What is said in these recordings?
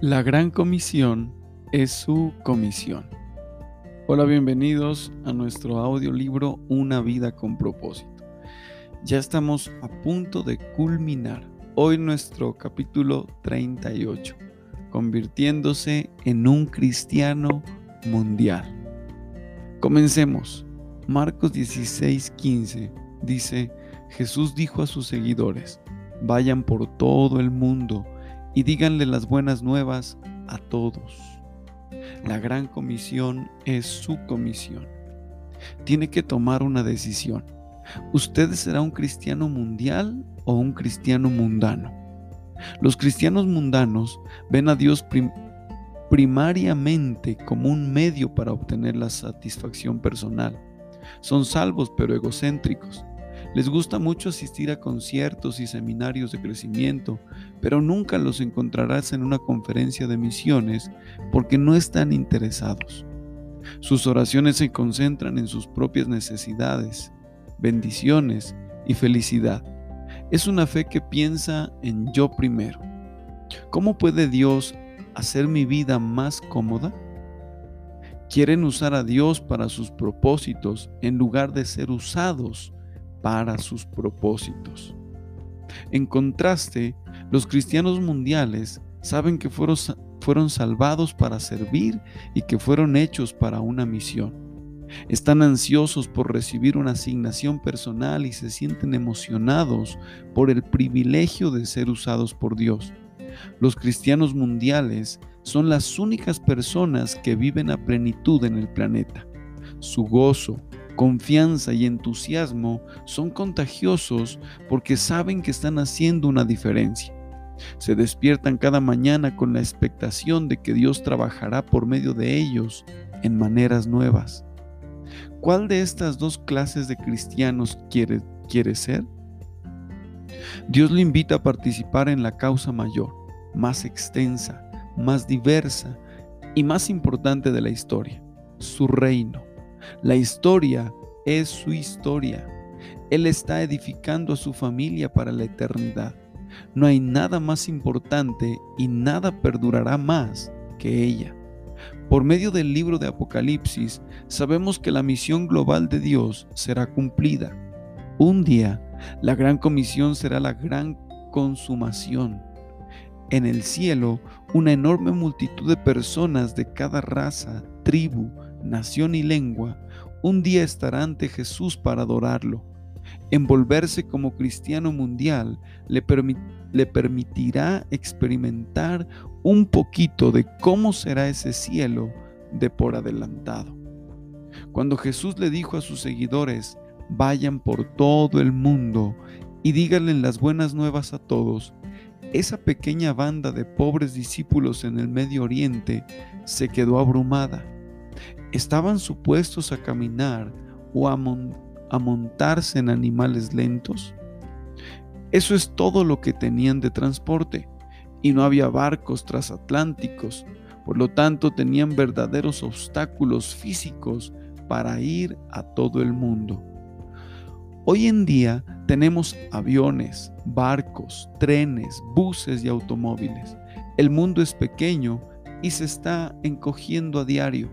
La gran comisión es su comisión. Hola, bienvenidos a nuestro audiolibro Una vida con propósito. Ya estamos a punto de culminar hoy nuestro capítulo 38, convirtiéndose en un cristiano mundial. Comencemos. Marcos 16:15 dice, Jesús dijo a sus seguidores, vayan por todo el mundo y díganle las buenas nuevas a todos. La gran comisión es su comisión. Tiene que tomar una decisión. ¿Usted será un cristiano mundial o un cristiano mundano? Los cristianos mundanos ven a Dios primariamente como un medio para obtener la satisfacción personal. Son salvos pero egocéntricos. Les gusta mucho asistir a conciertos y seminarios de crecimiento, pero nunca los encontrarás en una conferencia de misiones porque no están interesados. Sus oraciones se concentran en sus propias necesidades, bendiciones y felicidad. Es una fe que piensa en yo primero. ¿Cómo puede Dios hacer mi vida más cómoda? Quieren usar a Dios para sus propósitos en lugar de ser usados para sus propósitos. En contraste, los cristianos mundiales saben que fueron, fueron salvados para servir y que fueron hechos para una misión. Están ansiosos por recibir una asignación personal y se sienten emocionados por el privilegio de ser usados por Dios. Los cristianos mundiales son las únicas personas que viven a plenitud en el planeta. Su gozo, confianza y entusiasmo son contagiosos porque saben que están haciendo una diferencia. Se despiertan cada mañana con la expectación de que Dios trabajará por medio de ellos en maneras nuevas. ¿Cuál de estas dos clases de cristianos quiere, quiere ser? Dios le invita a participar en la causa mayor, más extensa, más diversa y más importante de la historia, su reino. La historia es su historia. Él está edificando a su familia para la eternidad. No hay nada más importante y nada perdurará más que ella. Por medio del libro de Apocalipsis, sabemos que la misión global de Dios será cumplida. Un día, la gran comisión será la gran consumación. En el cielo, una enorme multitud de personas de cada raza, tribu, nación y lengua, un día estará ante Jesús para adorarlo. Envolverse como cristiano mundial le, le, permitirá experimentar un poquito de cómo será ese cielo de por adelantado. Cuando Jesús le dijo a sus seguidores, vayan por todo el mundo y díganle las buenas nuevas a todos, esa pequeña banda de pobres discípulos en el Medio Oriente se quedó abrumada estaban supuestos a caminar o a, montarse en animales lentos. Eso es todo lo que tenían de transporte y no había barcos transatlánticos, por lo tanto tenían verdaderos obstáculos físicos para ir a todo el mundo. Hoy en día tenemos aviones, barcos, trenes, buses y automóviles. El mundo es pequeño y se está encogiendo a diario.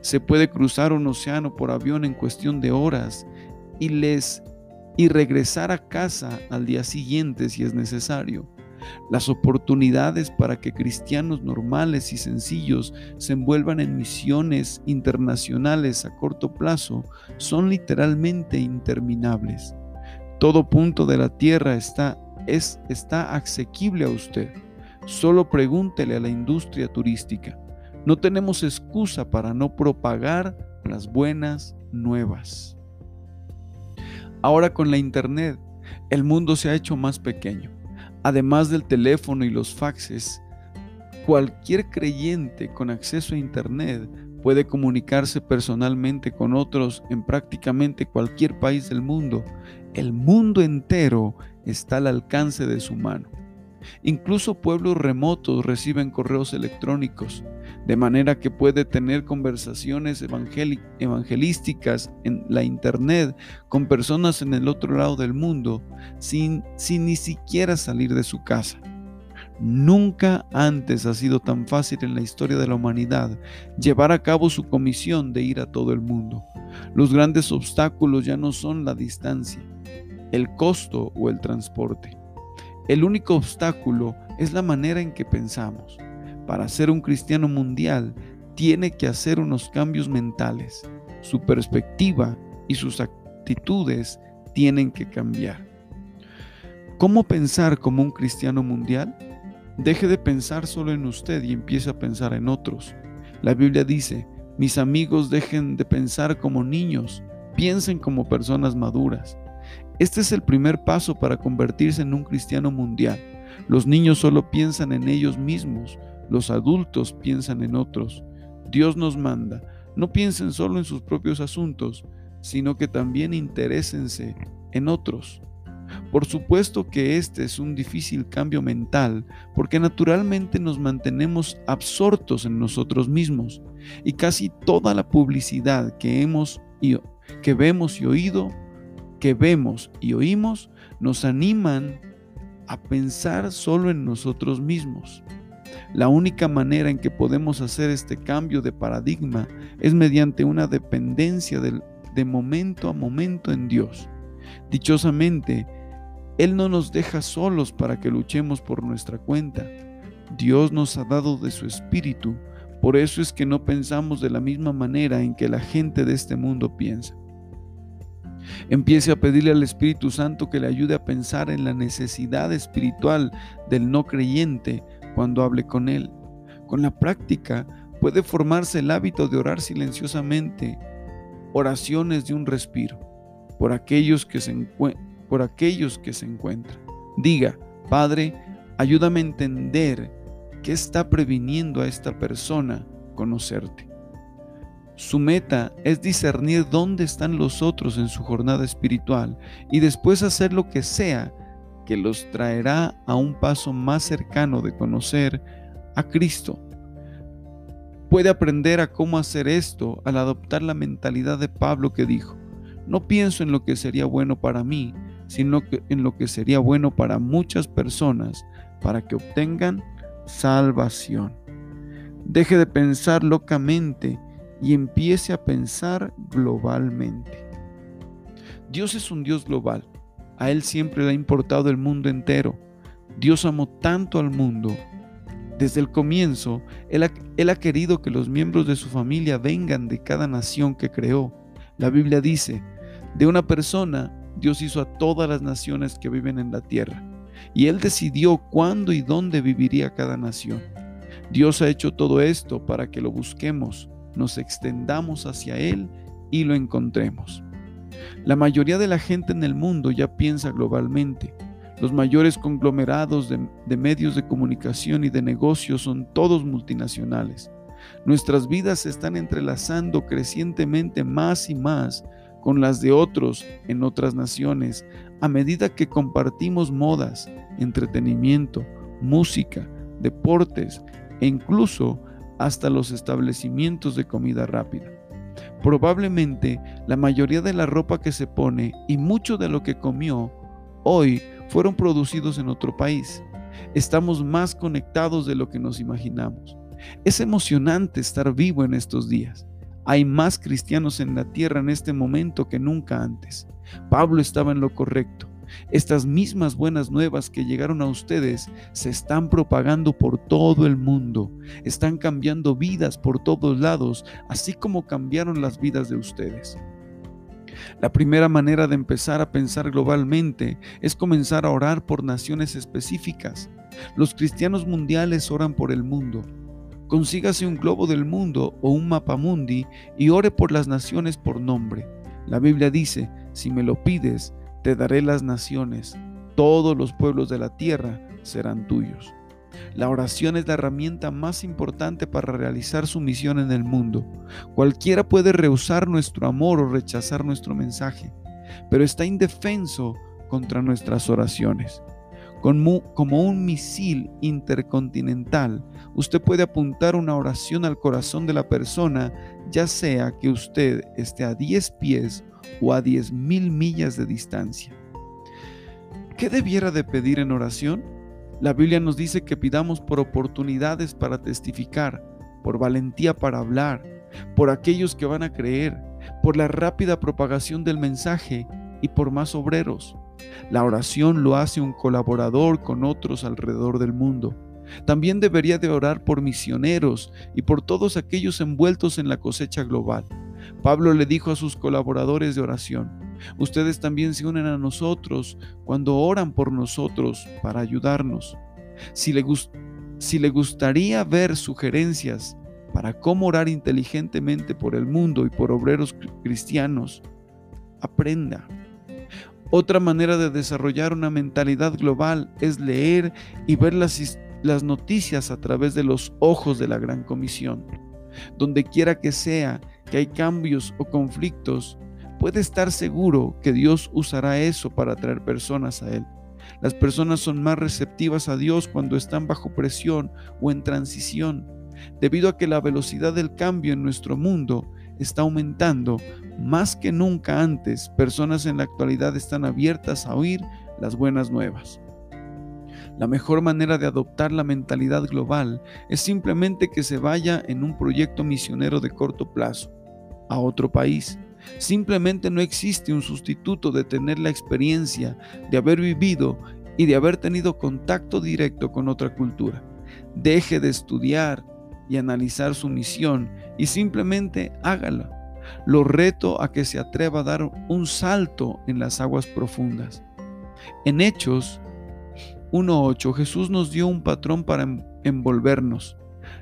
Se puede cruzar un océano por avión en cuestión de horas y les y regresar a casa al día siguiente si es necesario. Las oportunidades para que cristianos normales y sencillos se envuelvan en misiones internacionales a corto plazo son literalmente interminables. Todo punto de la tierra está, es, está asequible a usted. Solo pregúntele a la industria turística. No tenemos excusa para no propagar las buenas nuevas. Ahora con la Internet, el mundo se ha hecho más pequeño. Además del teléfono y los faxes, cualquier creyente con acceso a Internet puede comunicarse personalmente con otros en prácticamente cualquier país del mundo. El mundo entero está al alcance de su mano. Incluso pueblos remotos reciben correos electrónicos, de manera que puede tener conversaciones evangelísticas en la internet con personas en el otro lado del mundo sin, sin ni siquiera salir de su casa. Nunca antes ha sido tan fácil en la historia de la humanidad llevar a cabo su comisión de ir a todo el mundo. Los grandes obstáculos ya no son la distancia, el costo o el transporte. El único obstáculo es la manera en que pensamos. Para ser un cristiano mundial, tiene que hacer unos cambios mentales. Su perspectiva y sus actitudes tienen que cambiar. ¿Cómo pensar como un cristiano mundial? Deje de pensar solo en usted y empiece a pensar en otros. La Biblia dice, mis amigos dejen de pensar como niños, piensen como personas maduras. Este es el primer paso para convertirse en un cristiano mundial. Los niños solo piensan en ellos mismos, los adultos piensan en otros. Dios nos manda, no piensen solo en sus propios asuntos, sino que también interésense en otros. Por supuesto que este es un difícil cambio mental, porque naturalmente nos mantenemos absortos en nosotros mismos y casi toda la publicidad que hemos que vemos y oído, que vemos y oímos, nos animan a pensar solo en nosotros mismos. La única manera en que podemos hacer este cambio de paradigma es mediante una dependencia de momento a momento en Dios. Dichosamente, él no nos deja solos para que luchemos por nuestra cuenta. Dios nos ha dado de su espíritu, por eso es que no pensamos de la misma manera en que la gente de este mundo piensa. Empiece a pedirle al Espíritu Santo que le ayude a pensar en la necesidad espiritual del no creyente cuando hable con él. Con la práctica puede formarse el hábito de orar silenciosamente, oraciones de un respiro, por aquellos que se, por aquellos que se encuentran. Diga, Padre, ayúdame a entender qué está previniendo a esta persona conocerte. Su meta es discernir dónde están los otros en su jornada espiritual y después hacer lo que sea que los traerá a un paso más cercano de conocer a Cristo. Puede aprender a cómo hacer esto al adoptar la mentalidad de Pablo que dijo, no pienso en lo que sería bueno para mí, sino en lo que sería bueno para muchas personas para que obtengan salvación. Deje de pensar locamente y empiece a pensar globalmente. Dios es un Dios global. A Él siempre le ha importado el mundo entero. Dios amó tanto al mundo. Desde el comienzo, él ha, él ha querido que los miembros de su familia vengan de cada nación que creó. La Biblia dice, de una persona Dios hizo a todas las naciones que viven en la tierra, y Él decidió cuándo y dónde viviría cada nación. Dios ha hecho todo esto para que lo busquemos, nos extendamos hacia Él y lo encontremos. La mayoría de la gente en el mundo ya piensa globalmente. Los mayores conglomerados de, medios de comunicación y de negocios son todos multinacionales. Nuestras vidas se están entrelazando crecientemente más y más con las de otros en otras naciones a medida que compartimos modas, entretenimiento, música, deportes e incluso hasta los establecimientos de comida rápida. Probablemente la mayoría de la ropa que se pone y mucho de lo que comió hoy fueron producidos en otro país. Estamos más conectados de lo que nos imaginamos. Es emocionante estar vivo en estos días. Hay más cristianos en la tierra en este momento que nunca antes. Pablo estaba en lo correcto. Estas mismas buenas nuevas que llegaron a ustedes se están propagando por todo el mundo, están cambiando vidas por todos lados, así como cambiaron las vidas de ustedes. La primera manera de empezar a pensar globalmente es comenzar a orar por naciones específicas. Los cristianos mundiales oran por el mundo, Consígase un globo del mundo o un mapa mundi y ore por las naciones por nombre. La Biblia dice, si me lo pides, te daré las naciones. Todos los pueblos de la tierra serán tuyos. La oración es la herramienta más importante para realizar su misión en el mundo. Cualquiera puede rehusar nuestro amor o rechazar nuestro mensaje, pero está indefenso contra nuestras oraciones. Como, un misil intercontinental, usted puede apuntar una oración al corazón de la persona, ya sea que usted esté a 10 pies o a 10 mil millas de distancia. ¿Qué debiera de pedir en oración? La Biblia nos dice que pidamos por oportunidades para testificar, por valentía para hablar, por aquellos que van a creer, por la rápida propagación del mensaje y por más obreros. La oración lo hace un colaborador con otros alrededor del mundo. También debería de orar por misioneros y por todos aquellos envueltos en la cosecha global. Pablo le dijo a sus colaboradores de oración, ustedes también se unen a nosotros cuando oran por nosotros para ayudarnos. Si le, si le gustaría ver sugerencias para cómo orar inteligentemente por el mundo y por obreros cristianos, aprenda. Otra manera de desarrollar una mentalidad global es leer y ver las, las noticias a través de los ojos de la Gran Comisión. Donde quiera que sea que hay cambios o conflictos, puede estar seguro que Dios usará eso para atraer personas a Él. Las personas son más receptivas a Dios cuando están bajo presión o en transición, debido a que la velocidad del cambio en nuestro mundo está aumentando más que nunca antes. Personas en la actualidad están abiertas a oír las buenas nuevas. La mejor manera de adoptar la mentalidad global es simplemente que se vaya en un proyecto misionero de corto plazo a otro país. Simplemente no existe un sustituto de tener la experiencia de haber vivido y de haber tenido contacto directo con otra cultura. Deje de estudiar y analizar su misión y simplemente hágala. Lo reto a que se atreva a dar un salto en las aguas profundas. En Hechos 1.8 Jesús nos dio un patrón para envolvernos.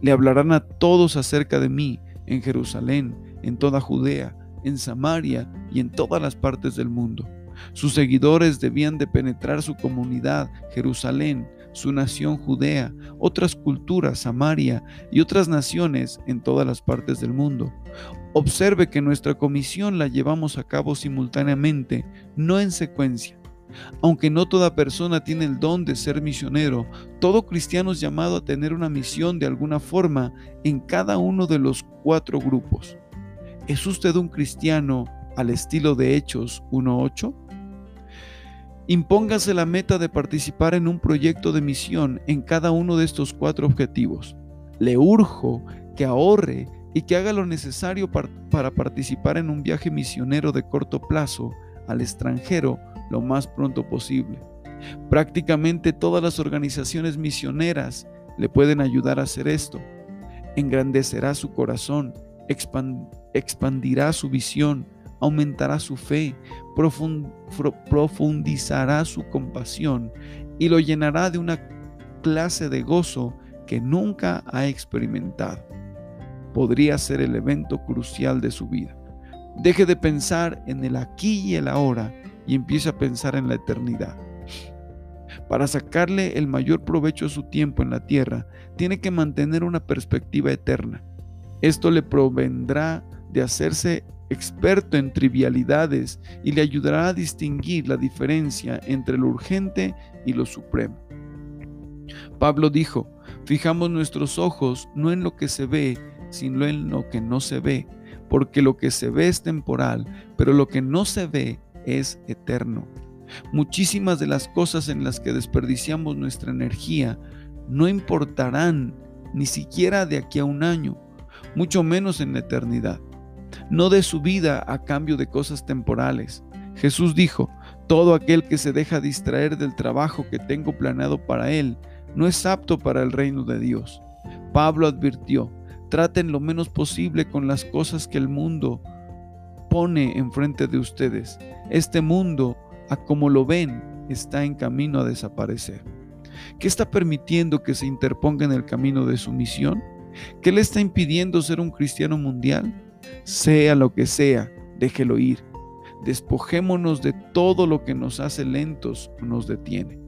Le hablarán a todos acerca de mí en Jerusalén, en toda Judea, en Samaria y en todas las partes del mundo. Sus seguidores debían de penetrar su comunidad, Jerusalén, su nación Judea, otras culturas, Samaria y otras naciones en todas las partes del mundo. Observe que nuestra comisión la llevamos a cabo simultáneamente, no en secuencia. Aunque no toda persona tiene el don de ser misionero, todo cristiano es llamado a tener una misión de alguna forma en cada uno de los cuatro grupos. ¿Es usted un cristiano al estilo de Hechos 1.8? Impóngase la meta de participar en un proyecto de misión en cada uno de estos cuatro objetivos. Le urjo que ahorre y que haga lo necesario para participar en un viaje misionero de corto plazo al extranjero lo más pronto posible. Prácticamente todas las organizaciones misioneras le pueden ayudar a hacer esto. Engrandecerá su corazón expandirá su visión, aumentará su fe, profundizará su compasión y lo llenará de una clase de gozo que nunca ha experimentado. Podría ser el evento crucial de su vida. Deje de pensar en el aquí y el ahora y empiece a pensar en la eternidad. Para sacarle el mayor provecho a su tiempo en la tierra, tiene que mantener una perspectiva eterna. Esto le provendrá de hacerse experto en trivialidades y le ayudará a distinguir la diferencia entre lo urgente y lo supremo. Pablo dijo, fijamos nuestros ojos no en lo que se ve, sino en lo que no se ve, porque lo que se ve es temporal, pero lo que no se ve es eterno. Muchísimas de las cosas en las que desperdiciamos nuestra energía no importarán ni siquiera de aquí a un año, mucho menos en la eternidad. No de su vida a cambio de cosas temporales. Jesús dijo, todo aquel que se deja distraer del trabajo que tengo planeado para él, no es apto para el reino de Dios. Pablo advirtió, traten lo menos posible con las cosas que el mundo pone enfrente de ustedes. Este mundo, a como lo ven, está en camino a desaparecer. ¿Qué está permitiendo que se interponga en el camino de su misión? ¿Qué le está impidiendo ser un cristiano mundial? Sea lo que sea, déjelo ir. Despojémonos de todo lo que nos hace lentos o nos detiene.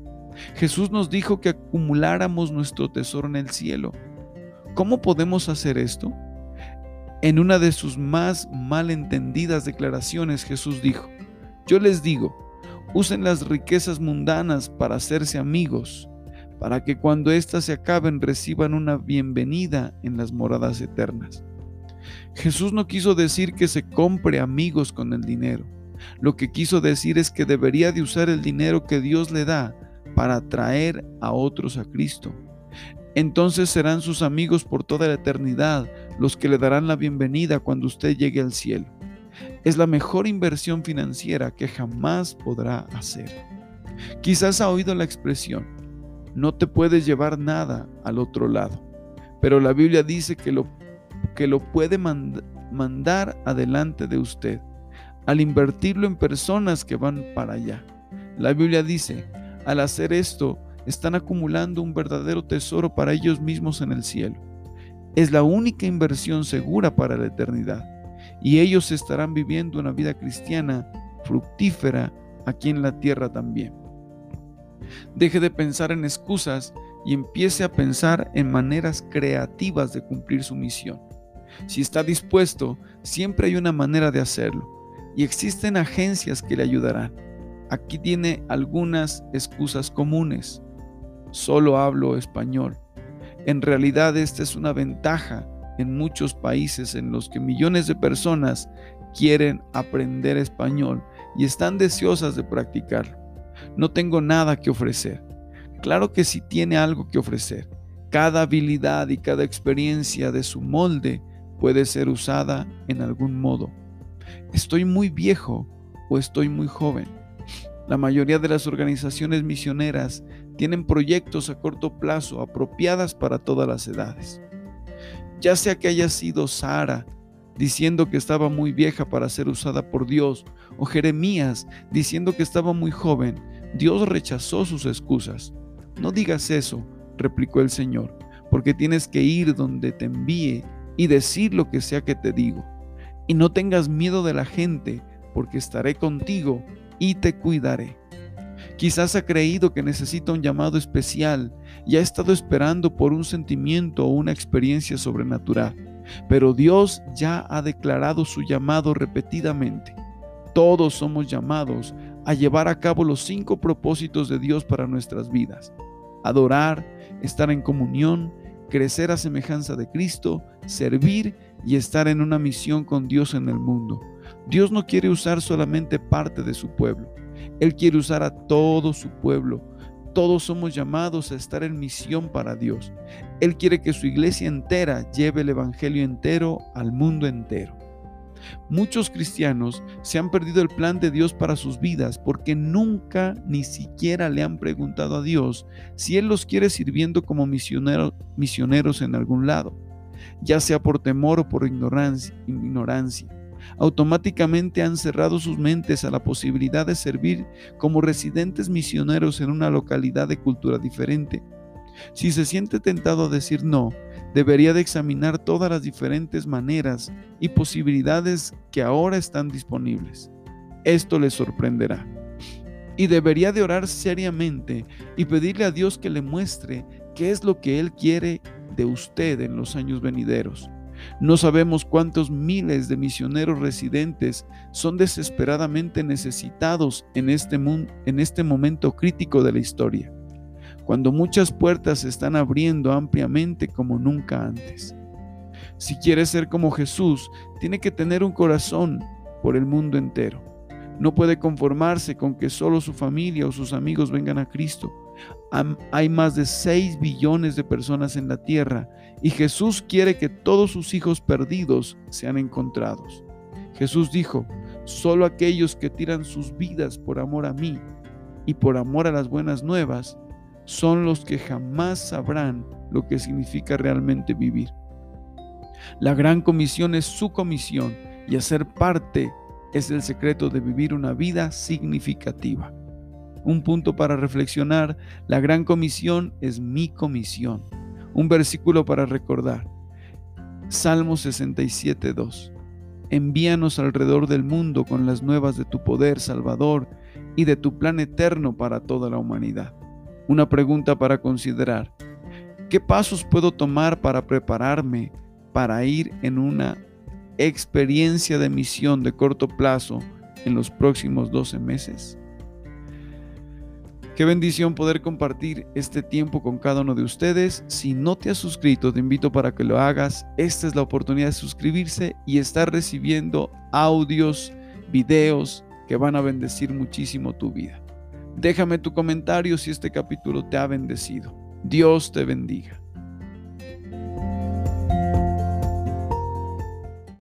Jesús nos dijo que acumuláramos nuestro tesoro en el cielo. ¿Cómo podemos hacer esto? En una de sus más malentendidas declaraciones Jesús dijo, yo les digo, usen las riquezas mundanas para hacerse amigos para que cuando éstas se acaben reciban una bienvenida en las moradas eternas. Jesús no quiso decir que se compre amigos con el dinero. Lo que quiso decir es que debería de usar el dinero que Dios le da para atraer a otros a Cristo. Entonces serán sus amigos por toda la eternidad los que le darán la bienvenida cuando usted llegue al cielo. Es la mejor inversión financiera que jamás podrá hacer. Quizás ha oído la expresión, no te puedes llevar nada al otro lado, pero la Biblia dice que lo, que lo puede mandar adelante de usted al invertirlo en personas que van para allá. La Biblia dice, al hacer esto, están acumulando un verdadero tesoro para ellos mismos en el cielo. Es la única inversión segura para la eternidad y ellos estarán viviendo una vida cristiana fructífera aquí en la tierra también. Deje de pensar en excusas y empiece a pensar en maneras creativas de cumplir su misión. Si está dispuesto, siempre hay una manera de hacerlo y existen agencias que le ayudarán. Aquí tiene algunas excusas comunes solo hablo español. En realidad esta es una ventaja en muchos países en los que millones de personas quieren aprender español y están deseosas de practicarlo. No tengo nada que ofrecer. Claro que sí tiene algo que ofrecer. Cada habilidad y cada experiencia de su molde puede ser usada en algún modo. Estoy muy viejo o estoy muy joven. La mayoría de las organizaciones misioneras tienen proyectos a corto plazo apropiadas para todas las edades. Ya sea que haya sido Sara diciendo que estaba muy vieja para ser usada por Dios, o Jeremías diciendo que estaba muy joven, Dios rechazó sus excusas. No digas eso, replicó el Señor, porque tienes que ir donde te envíe y decir lo que sea que te digo. Y no tengas miedo de la gente, porque estaré contigo y te cuidaré. Quizás ha creído que necesita un llamado especial y ha estado esperando por un sentimiento o una experiencia sobrenatural, pero Dios ya ha declarado su llamado repetidamente. Todos somos llamados a llevar a cabo los cinco propósitos de Dios para nuestras vidas. Adorar, estar en comunión, crecer a semejanza de Cristo, servir y estar en una misión con Dios en el mundo. Dios no quiere usar solamente parte de su pueblo. Él quiere usar a todo su pueblo. Todos somos llamados a estar en misión para Dios. Él quiere que su iglesia entera lleve el Evangelio entero al mundo entero. Muchos cristianos se han perdido el plan de Dios para sus vidas porque nunca ni siquiera le han preguntado a Dios si Él los quiere sirviendo como misioneros en algún lado, ya sea por temor o por ignorancia automáticamente han cerrado sus mentes a la posibilidad de servir como residentes misioneros en una localidad de cultura diferente. Si se siente tentado a decir no, debería de examinar todas las diferentes maneras y posibilidades que ahora están disponibles. Esto le sorprenderá. Y debería de orar seriamente y pedirle a Dios que le muestre qué es lo que Él quiere de usted en los años venideros. No sabemos cuántos miles de misioneros residentes son desesperadamente necesitados en este, en este momento crítico de la historia, cuando muchas puertas se están abriendo ampliamente como nunca antes. Si quiere ser como Jesús, tiene que tener un corazón por el mundo entero. No puede conformarse con que solo su familia o sus amigos vengan a Cristo. Hay más de 6 billones de personas en la tierra y Jesús quiere que todos sus hijos perdidos sean encontrados. Jesús dijo, solo aquellos que tiran sus vidas por amor a mí y por amor a las buenas nuevas son los que jamás sabrán lo que significa realmente vivir. La gran comisión es su comisión y hacer parte es el secreto de vivir una vida significativa. Un punto para reflexionar, la gran comisión es mi comisión. Un versículo para recordar. Salmo 67, 2. Envíanos alrededor del mundo con las nuevas de tu poder salvador y de tu plan eterno para toda la humanidad. Una pregunta para considerar. ¿Qué pasos puedo tomar para prepararme para ir en una experiencia de misión de corto plazo en los próximos 12 meses? Qué bendición poder compartir este tiempo con cada uno de ustedes. Si no te has suscrito, te invito para que lo hagas. Esta es la oportunidad de suscribirse y estar recibiendo audios, videos que van a bendecir muchísimo tu vida. Déjame tu comentario si este capítulo te ha bendecido. Dios te bendiga.